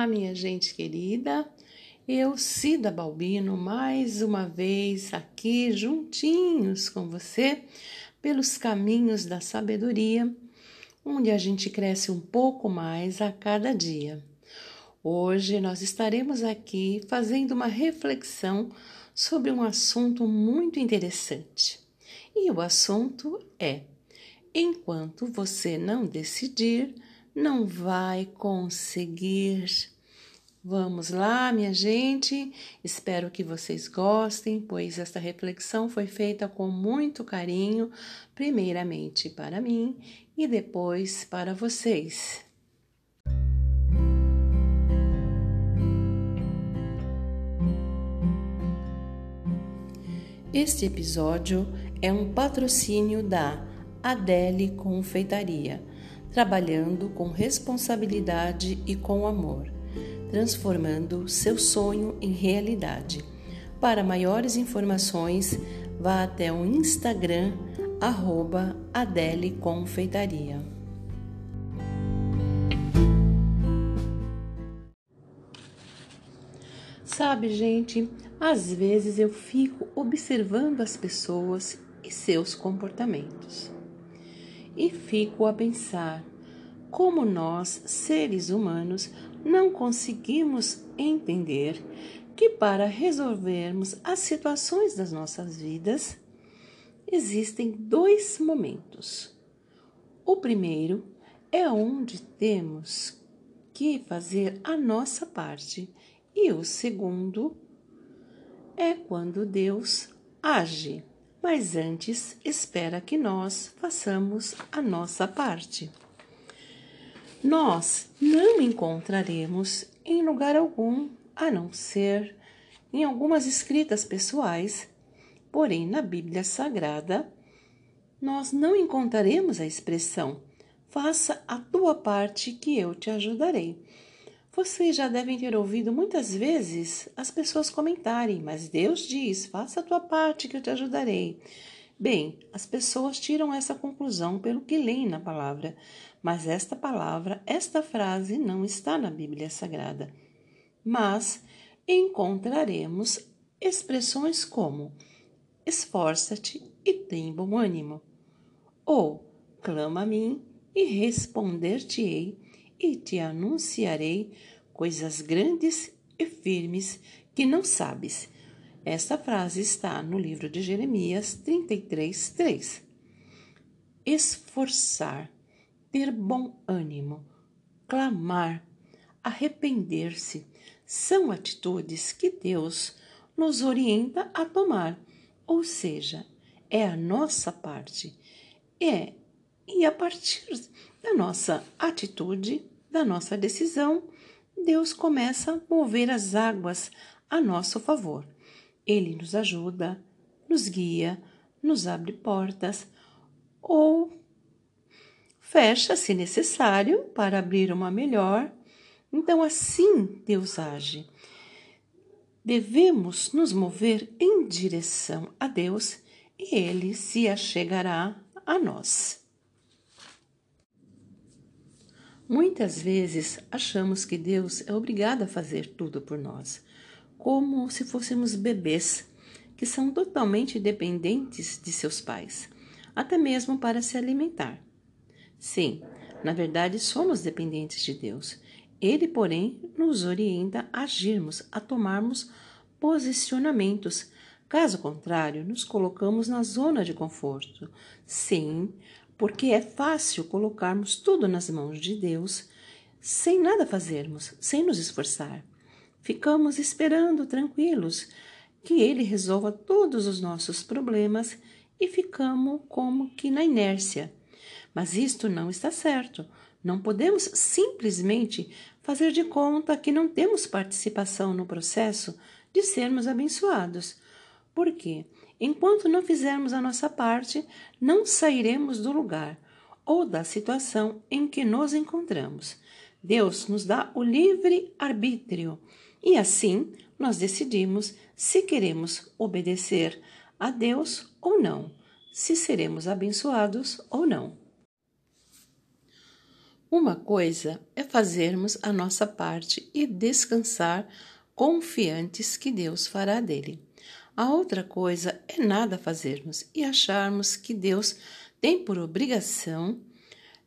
Olá, minha gente querida. Eu, Cida Balbino, mais uma vez aqui juntinhos com você pelos caminhos da sabedoria, onde a gente cresce um pouco mais a cada dia. Hoje nós estaremos aqui fazendo uma reflexão sobre um assunto muito interessante. E o assunto é: enquanto você não decidir, não vai conseguir. Vamos lá, minha gente. Espero que vocês gostem, pois esta reflexão foi feita com muito carinho, primeiramente para mim e depois para vocês. Este episódio é um patrocínio da Adele Confeitaria trabalhando com responsabilidade e com amor, transformando seu sonho em realidade. Para maiores informações, vá até o Instagram arroba Adele Confeitaria. Sabe, gente, às vezes eu fico observando as pessoas e seus comportamentos e fico a pensar como nós, seres humanos, não conseguimos entender que para resolvermos as situações das nossas vidas existem dois momentos. O primeiro é onde temos que fazer a nossa parte, e o segundo é quando Deus age mas antes espera que nós façamos a nossa parte. Nós não encontraremos em lugar algum, a não ser em algumas escritas pessoais, porém na Bíblia Sagrada, nós não encontraremos a expressão faça a tua parte que eu te ajudarei. Vocês já devem ter ouvido muitas vezes as pessoas comentarem, mas Deus diz: faça a tua parte que eu te ajudarei. Bem, as pessoas tiram essa conclusão pelo que leem na palavra, mas esta palavra, esta frase não está na Bíblia Sagrada. Mas encontraremos expressões como esforça-te e tem bom ânimo, ou clama a mim e responder-te-ei e te anunciarei coisas grandes e firmes que não sabes. Esta frase está no livro de Jeremias 33, 3. Esforçar, ter bom ânimo, clamar, arrepender-se são atitudes que Deus nos orienta a tomar, ou seja, é a nossa parte. É e a partir da nossa atitude, da nossa decisão, Deus começa a mover as águas a nosso favor. Ele nos ajuda, nos guia, nos abre portas ou fecha, se necessário, para abrir uma melhor. Então, assim Deus age. Devemos nos mover em direção a Deus e Ele se achegará a nós. Muitas vezes achamos que Deus é obrigado a fazer tudo por nós, como se fôssemos bebês que são totalmente dependentes de seus pais, até mesmo para se alimentar. Sim, na verdade somos dependentes de Deus. Ele, porém, nos orienta a agirmos, a tomarmos posicionamentos. Caso contrário, nos colocamos na zona de conforto. Sim, porque é fácil colocarmos tudo nas mãos de Deus sem nada fazermos, sem nos esforçar. Ficamos esperando tranquilos que Ele resolva todos os nossos problemas e ficamos como que na inércia. Mas isto não está certo. Não podemos simplesmente fazer de conta que não temos participação no processo de sermos abençoados. Por quê? Enquanto não fizermos a nossa parte, não sairemos do lugar ou da situação em que nos encontramos. Deus nos dá o livre arbítrio e assim nós decidimos se queremos obedecer a Deus ou não, se seremos abençoados ou não. Uma coisa é fazermos a nossa parte e descansar confiantes que Deus fará dele. A outra coisa é nada fazermos e acharmos que Deus tem por obrigação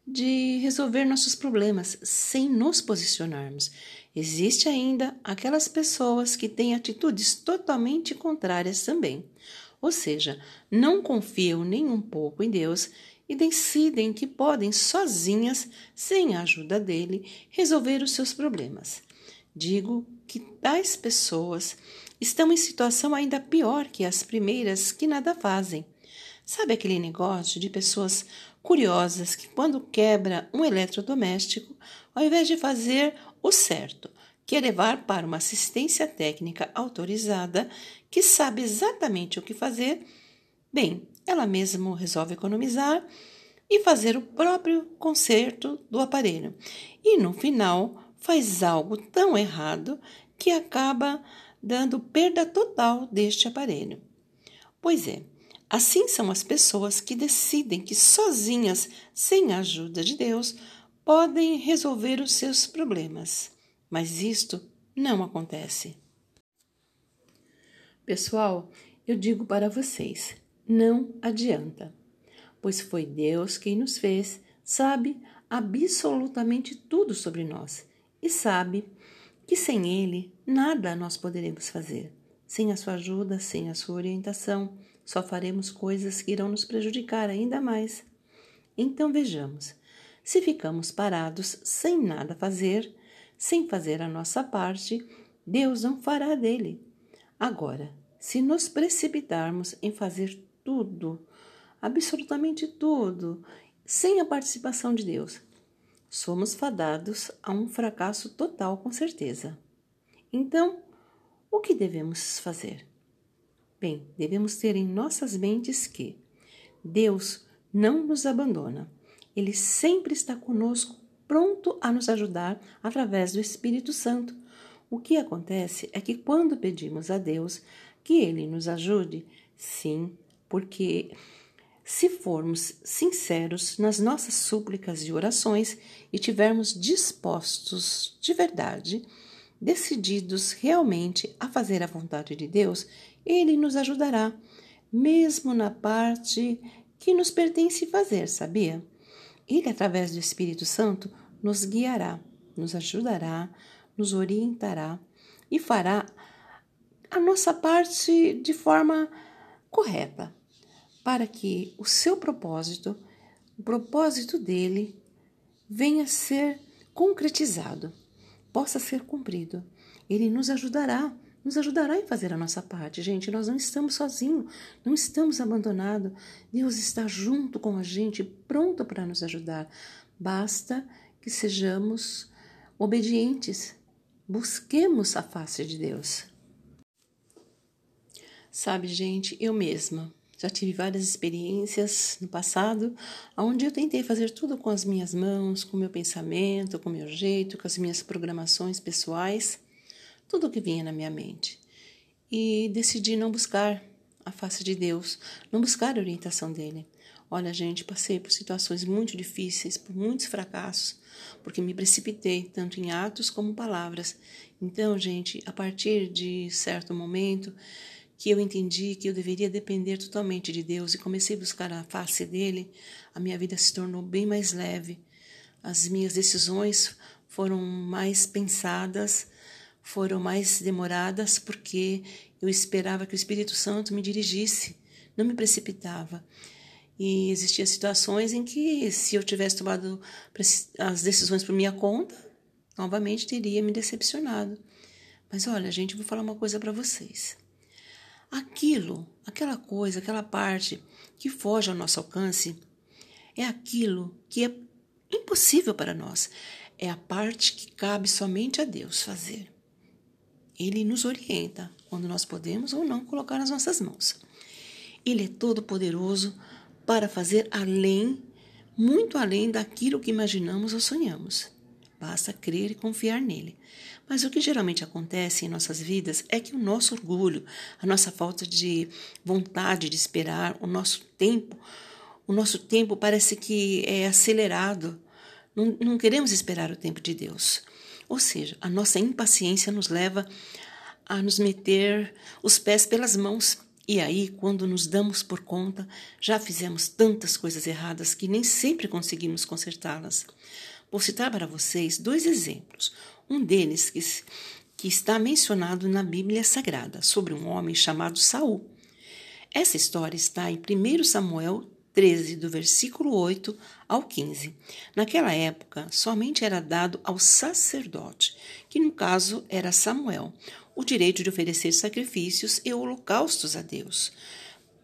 de resolver nossos problemas sem nos posicionarmos. Existe ainda aquelas pessoas que têm atitudes totalmente contrárias também. Ou seja, não confiam nem um pouco em Deus e decidem que podem sozinhas, sem a ajuda dele, resolver os seus problemas. Digo que tais pessoas estão em situação ainda pior que as primeiras que nada fazem. Sabe aquele negócio de pessoas curiosas que, quando quebra um eletrodoméstico, ao invés de fazer o certo, quer levar para uma assistência técnica autorizada que sabe exatamente o que fazer, bem, ela mesma resolve economizar e fazer o próprio conserto do aparelho. E no final faz algo tão errado que acaba dando perda total deste aparelho. Pois é, assim são as pessoas que decidem que sozinhas, sem a ajuda de Deus, podem resolver os seus problemas. Mas isto não acontece. Pessoal, eu digo para vocês: não adianta, pois foi Deus quem nos fez, sabe absolutamente tudo sobre nós e sabe que sem Ele nada nós poderemos fazer. Sem a sua ajuda, sem a sua orientação, só faremos coisas que irão nos prejudicar ainda mais. Então vejamos: se ficamos parados sem nada fazer, sem fazer a nossa parte, Deus não fará dele. Agora, se nos precipitarmos em fazer tudo, absolutamente tudo, sem a participação de Deus, somos fadados a um fracasso total, com certeza. Então, o que devemos fazer? Bem, devemos ter em nossas mentes que Deus não nos abandona. Ele sempre está conosco, pronto a nos ajudar através do Espírito Santo. O que acontece é que quando pedimos a Deus que Ele nos ajude, sim, porque se formos sinceros nas nossas súplicas e orações e tivermos dispostos de verdade, decididos realmente a fazer a vontade de Deus, Ele nos ajudará, mesmo na parte que nos pertence fazer, sabia? Ele, através do Espírito Santo, nos guiará, nos ajudará, nos orientará e fará a nossa parte de forma correta, para que o seu propósito, o propósito dele, venha a ser concretizado, possa ser cumprido. Ele nos ajudará, nos ajudará em fazer a nossa parte. Gente, nós não estamos sozinhos, não estamos abandonados. Deus está junto com a gente, pronto para nos ajudar. Basta que sejamos obedientes, busquemos a face de Deus. Sabe, gente, eu mesma já tive várias experiências no passado onde eu tentei fazer tudo com as minhas mãos, com meu pensamento, com meu jeito, com as minhas programações pessoais, tudo que vinha na minha mente. E decidi não buscar a face de Deus, não buscar a orientação dele. Olha, gente, passei por situações muito difíceis, por muitos fracassos, porque me precipitei tanto em atos como palavras. Então, gente, a partir de certo momento, que eu entendi que eu deveria depender totalmente de Deus e comecei a buscar a face dele, a minha vida se tornou bem mais leve. As minhas decisões foram mais pensadas, foram mais demoradas, porque eu esperava que o Espírito Santo me dirigisse, não me precipitava. E existiam situações em que, se eu tivesse tomado as decisões por minha conta, novamente teria me decepcionado. Mas olha, gente, vou falar uma coisa para vocês. Aquilo, aquela coisa, aquela parte que foge ao nosso alcance, é aquilo que é impossível para nós. É a parte que cabe somente a Deus fazer. Ele nos orienta quando nós podemos ou não colocar nas nossas mãos. Ele é todo poderoso para fazer além, muito além daquilo que imaginamos ou sonhamos. Basta crer e confiar nele. Mas o que geralmente acontece em nossas vidas é que o nosso orgulho, a nossa falta de vontade de esperar, o nosso tempo, o nosso tempo parece que é acelerado. não, não queremos esperar o tempo de Deus. Ou seja, a nossa impaciência nos leva a nos meter os pés pelas mãos. E aí, quando nos damos por conta, já fizemos tantas coisas erradas que nem sempre conseguimos consertá-las. Vou citar para vocês dois exemplos. Um deles que, que está mencionado na Bíblia Sagrada, sobre um homem chamado Saul. Essa história está em 1 Samuel 13, do versículo 8 ao 15. Naquela época, somente era dado ao sacerdote, que no caso era Samuel, o direito de oferecer sacrifícios e holocaustos a Deus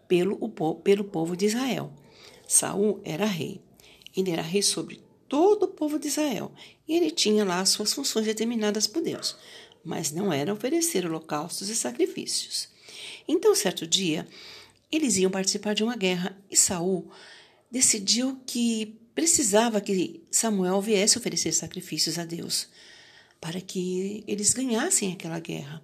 pelo, o, pelo povo de Israel. Saul era rei. Ele era rei sobre todo o povo de Israel e ele tinha lá suas funções determinadas por Deus, mas não era oferecer holocaustos e sacrifícios. Então, certo dia, eles iam participar de uma guerra e Saul decidiu que precisava que Samuel viesse oferecer sacrifícios a Deus para que eles ganhassem aquela guerra.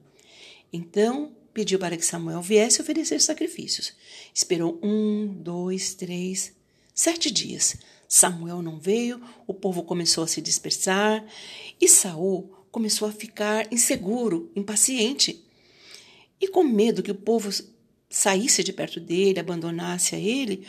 Então pediu para que Samuel viesse oferecer sacrifícios. Esperou um, dois, três, sete dias. Samuel não veio, o povo começou a se dispersar e Saul começou a ficar inseguro, impaciente. E com medo que o povo saísse de perto dele, abandonasse a ele,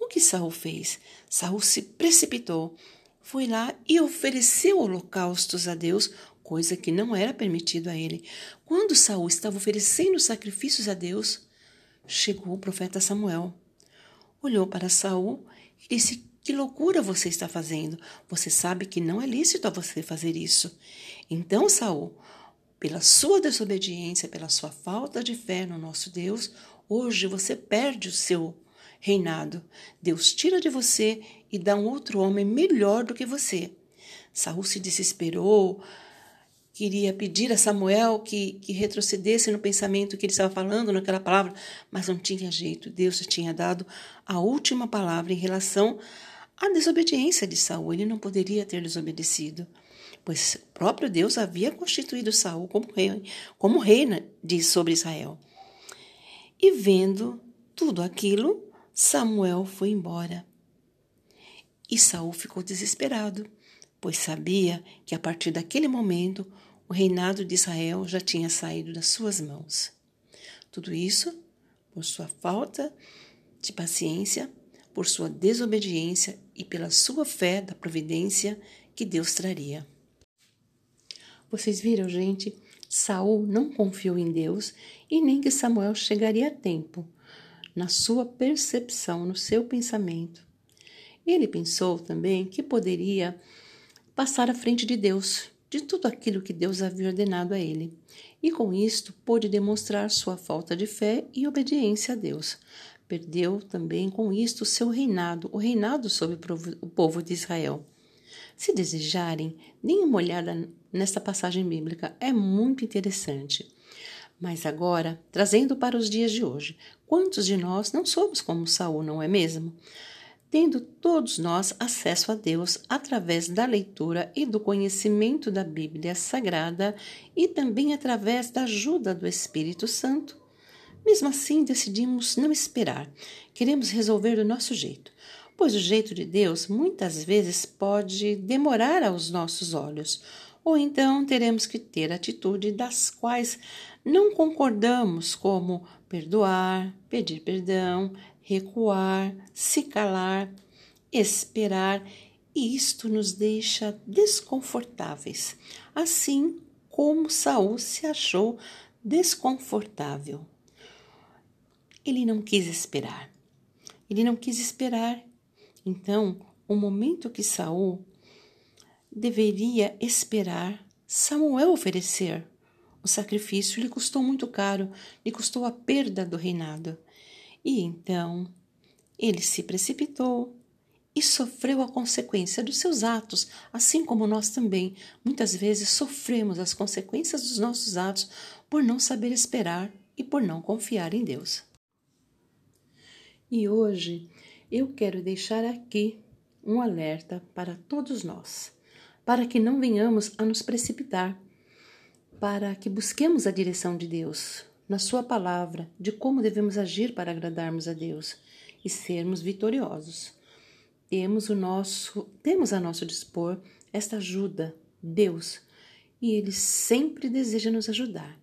o que Saul fez? Saul se precipitou, foi lá e ofereceu holocaustos a Deus, coisa que não era permitido a ele. Quando Saul estava oferecendo sacrifícios a Deus, chegou o profeta Samuel. Olhou para Saul e disse: Que loucura você está fazendo? Você sabe que não é lícito a você fazer isso. Então, Saul, pela sua desobediência, pela sua falta de fé no nosso Deus, Hoje você perde o seu reinado. Deus tira de você e dá um outro homem melhor do que você. Saul se desesperou, queria pedir a Samuel que, que retrocedesse no pensamento que ele estava falando, naquela palavra, mas não tinha jeito. Deus tinha dado a última palavra em relação à desobediência de Saul. Ele não poderia ter desobedecido, pois o próprio Deus havia constituído Saul como rei, como rei de sobre Israel. E vendo tudo aquilo, Samuel foi embora. E Saul ficou desesperado, pois sabia que a partir daquele momento o reinado de Israel já tinha saído das suas mãos. Tudo isso por sua falta de paciência, por sua desobediência e pela sua fé da providência que Deus traria. Vocês viram, gente? Saul não confiou em Deus e nem que Samuel chegaria a tempo, na sua percepção, no seu pensamento. Ele pensou também que poderia passar à frente de Deus, de tudo aquilo que Deus havia ordenado a ele, e com isto pôde demonstrar sua falta de fé e obediência a Deus. Perdeu também com isto seu reinado, o reinado sobre o povo de Israel. Se desejarem, deem uma olhada nesta passagem bíblica, é muito interessante. Mas agora, trazendo para os dias de hoje, quantos de nós não somos como Saul, não é mesmo? Tendo todos nós acesso a Deus através da leitura e do conhecimento da Bíblia Sagrada e também através da ajuda do Espírito Santo. Mesmo assim, decidimos não esperar, queremos resolver do nosso jeito pois o jeito de Deus muitas vezes pode demorar aos nossos olhos, ou então teremos que ter atitude das quais não concordamos, como perdoar, pedir perdão, recuar, se calar, esperar, e isto nos deixa desconfortáveis, assim como Saul se achou desconfortável. Ele não quis esperar. Ele não quis esperar então, o momento que Saul deveria esperar Samuel oferecer o sacrifício lhe custou muito caro, lhe custou a perda do reinado. E então ele se precipitou e sofreu a consequência dos seus atos, assim como nós também muitas vezes sofremos as consequências dos nossos atos por não saber esperar e por não confiar em Deus. E hoje eu quero deixar aqui um alerta para todos nós, para que não venhamos a nos precipitar, para que busquemos a direção de Deus na Sua palavra de como devemos agir para agradarmos a Deus e sermos vitoriosos. temos o nosso, temos a nosso dispor esta ajuda, Deus, e ele sempre deseja nos ajudar.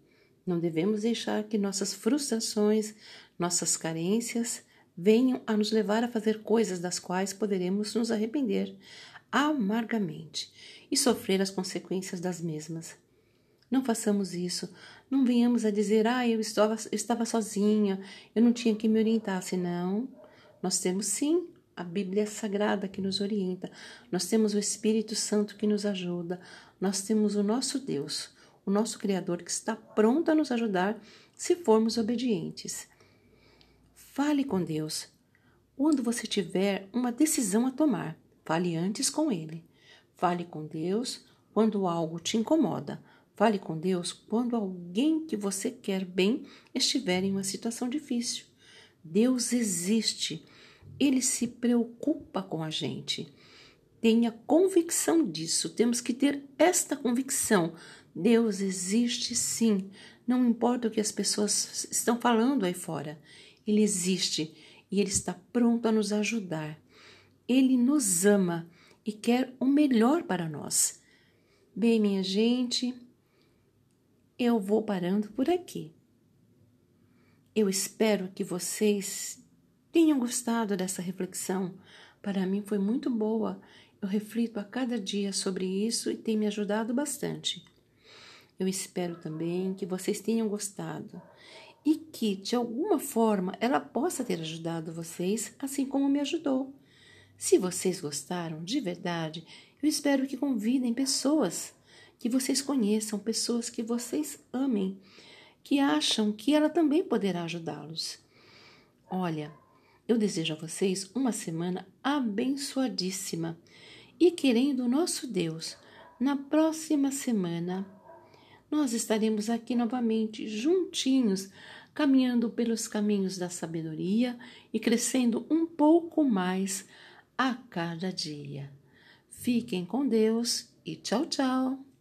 Não devemos deixar que nossas frustrações, nossas carências venham a nos levar a fazer coisas das quais poderemos nos arrepender amargamente e sofrer as consequências das mesmas. Não façamos isso. Não venhamos a dizer, ah, eu estava, estava sozinha, eu não tinha que me orientar. Senão, nós temos sim a Bíblia Sagrada que nos orienta, nós temos o Espírito Santo que nos ajuda, nós temos o nosso Deus, o nosso Criador que está pronto a nos ajudar se formos obedientes. Fale com Deus. Quando você tiver uma decisão a tomar, fale antes com Ele. Fale com Deus quando algo te incomoda. Fale com Deus quando alguém que você quer bem estiver em uma situação difícil. Deus existe. Ele se preocupa com a gente. Tenha convicção disso. Temos que ter esta convicção. Deus existe sim. Não importa o que as pessoas estão falando aí fora. Ele existe e ele está pronto a nos ajudar. Ele nos ama e quer o melhor para nós. Bem, minha gente, eu vou parando por aqui. Eu espero que vocês tenham gostado dessa reflexão. Para mim foi muito boa. Eu reflito a cada dia sobre isso e tem me ajudado bastante. Eu espero também que vocês tenham gostado e que, de alguma forma, ela possa ter ajudado vocês, assim como me ajudou. Se vocês gostaram de verdade, eu espero que convidem pessoas que vocês conheçam, pessoas que vocês amem, que acham que ela também poderá ajudá-los. Olha, eu desejo a vocês uma semana abençoadíssima e querendo o nosso Deus, na próxima semana nós estaremos aqui novamente juntinhos, caminhando pelos caminhos da sabedoria e crescendo um pouco mais a cada dia. Fiquem com Deus e tchau, tchau!